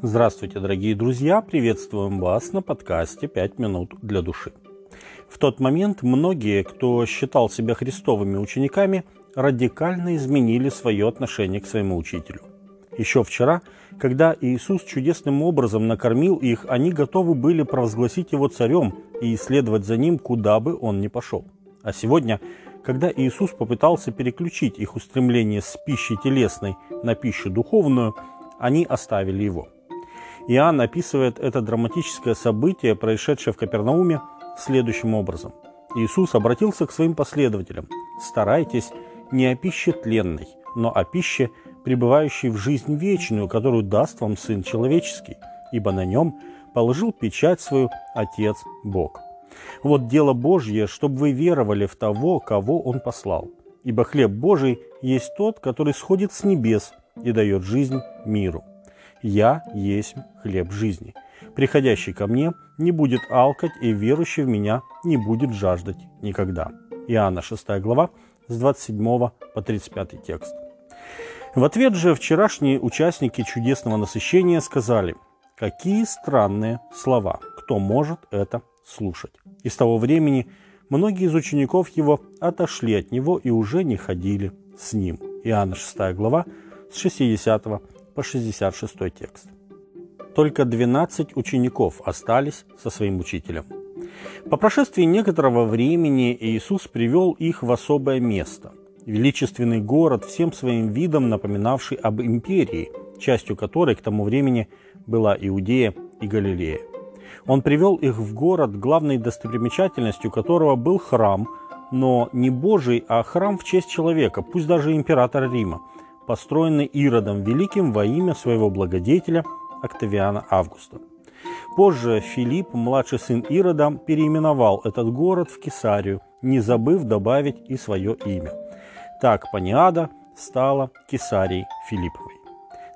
Здравствуйте, дорогие друзья! Приветствуем вас на подкасте «Пять минут для души». В тот момент многие, кто считал себя христовыми учениками, радикально изменили свое отношение к своему учителю. Еще вчера, когда Иисус чудесным образом накормил их, они готовы были провозгласить его царем и следовать за ним, куда бы он ни пошел. А сегодня, когда Иисус попытался переключить их устремление с пищи телесной на пищу духовную, они оставили его – Иоанн описывает это драматическое событие, происшедшее в Капернауме, следующим образом. Иисус обратился к своим последователям. «Старайтесь не о пище тленной, но о пище, пребывающей в жизнь вечную, которую даст вам Сын Человеческий, ибо на нем положил печать свою Отец Бог. Вот дело Божье, чтобы вы веровали в того, кого Он послал. Ибо хлеб Божий есть тот, который сходит с небес и дает жизнь миру. «Я есть хлеб жизни. Приходящий ко мне не будет алкать, и верующий в меня не будет жаждать никогда». Иоанна 6 глава с 27 по 35 текст. В ответ же вчерашние участники чудесного насыщения сказали, какие странные слова, кто может это слушать. И с того времени многие из учеников его отошли от него и уже не ходили с ним. Иоанна 6 глава с 60 по 66 текст. Только 12 учеников остались со своим учителем. По прошествии некоторого времени Иисус привел их в особое место – величественный город, всем своим видом напоминавший об империи, частью которой к тому времени была Иудея и Галилея. Он привел их в город, главной достопримечательностью которого был храм, но не Божий, а храм в честь человека, пусть даже императора Рима – построенный Иродом Великим во имя своего благодетеля Октавиана Августа. Позже Филипп, младший сын Ирода, переименовал этот город в Кесарию, не забыв добавить и свое имя. Так Паниада стала Кесарией Филипповой.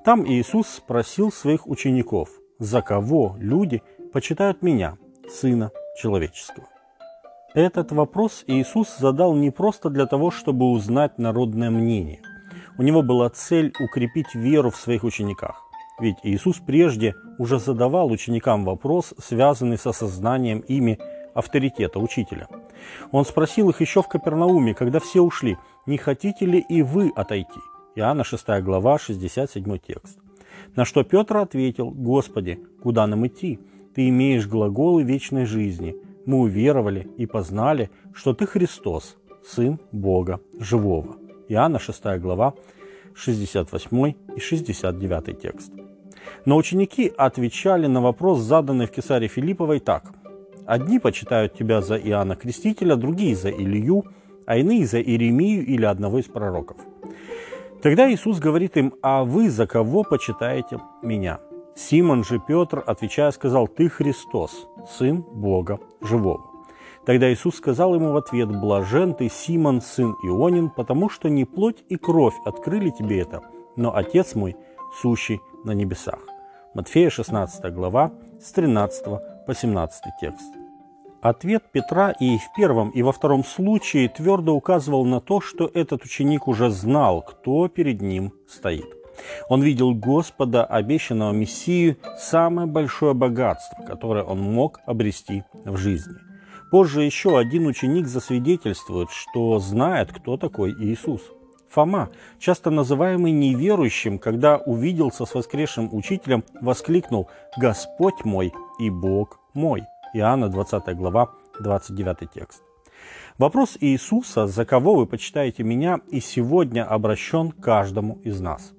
Там Иисус спросил своих учеников, за кого люди почитают меня, Сына Человеческого. Этот вопрос Иисус задал не просто для того, чтобы узнать народное мнение – у него была цель укрепить веру в своих учениках. Ведь Иисус прежде уже задавал ученикам вопрос, связанный с осознанием ими авторитета учителя. Он спросил их еще в Капернауме, когда все ушли, «Не хотите ли и вы отойти?» Иоанна 6 глава, 67 текст. На что Петр ответил, «Господи, куда нам идти? Ты имеешь глаголы вечной жизни. Мы уверовали и познали, что Ты Христос, Сын Бога Живого». Иоанна 6 глава, 68 и 69 текст. Но ученики отвечали на вопрос, заданный в Кесаре Филипповой, так. «Одни почитают тебя за Иоанна Крестителя, другие за Илью, а иные за Иеремию или одного из пророков». Тогда Иисус говорит им, «А вы за кого почитаете меня?» Симон же Петр, отвечая, сказал, «Ты Христос, Сын Бога Живого». Тогда Иисус сказал ему в ответ, «Блажен ты, Симон, сын Ионин, потому что не плоть и кровь открыли тебе это, но Отец мой, сущий на небесах». Матфея 16 глава, с 13 по 17 текст. Ответ Петра и в первом, и во втором случае твердо указывал на то, что этот ученик уже знал, кто перед ним стоит. Он видел Господа, обещанного Мессию, самое большое богатство, которое он мог обрести в жизни – Позже еще один ученик засвидетельствует, что знает, кто такой Иисус. Фома, часто называемый неверующим, когда увиделся с воскресшим учителем, воскликнул «Господь мой и Бог мой». Иоанна 20 глава, 29 текст. Вопрос Иисуса «За кого вы почитаете меня?» и сегодня обращен каждому из нас.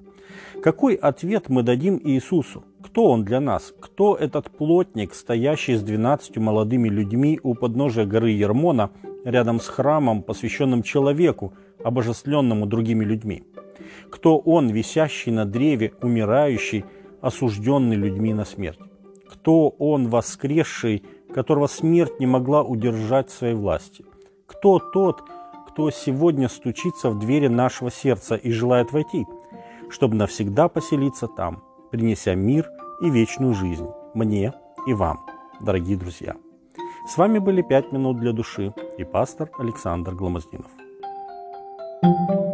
Какой ответ мы дадим Иисусу? Кто он для нас? Кто этот плотник, стоящий с двенадцатью молодыми людьми у подножия горы Ермона, рядом с храмом, посвященным человеку, обожествленному другими людьми? Кто он, висящий на древе, умирающий, осужденный людьми на смерть? Кто он, воскресший, которого смерть не могла удержать в своей власти? Кто тот, кто сегодня стучится в двери нашего сердца и желает войти, чтобы навсегда поселиться там, принеся мир – и вечную жизнь мне и вам, дорогие друзья. С вами были «Пять минут для души» и пастор Александр Гломоздинов. thank you